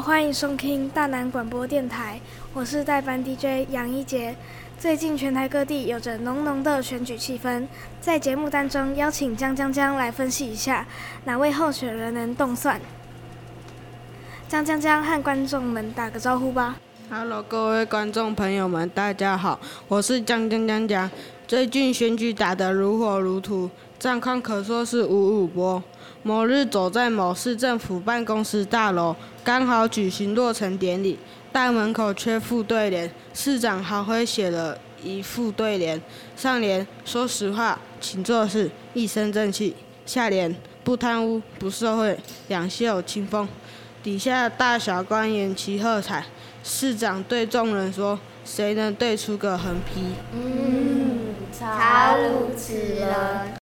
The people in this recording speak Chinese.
欢迎收听大南广播电台，我是代班 DJ 杨一杰。最近全台各地有着浓浓的选举气氛，在节目当中邀请江江江来分析一下哪位候选人能动算。江江江和观众们打个招呼吧。Hello，各位观众朋友们，大家好，我是江江江江。最近选举打得如火如荼，战况可说是五五波。某日走在某市政府办公室大楼，刚好举行落成典礼，大门口缺副对联，市长豪辉写了一副对联，上联说实话，请做事，一身正气；下联不贪污，不受贿，两袖清风。底下大小官员齐喝彩，市长对众人说：“谁能对出个横批？”嗯，超如此人。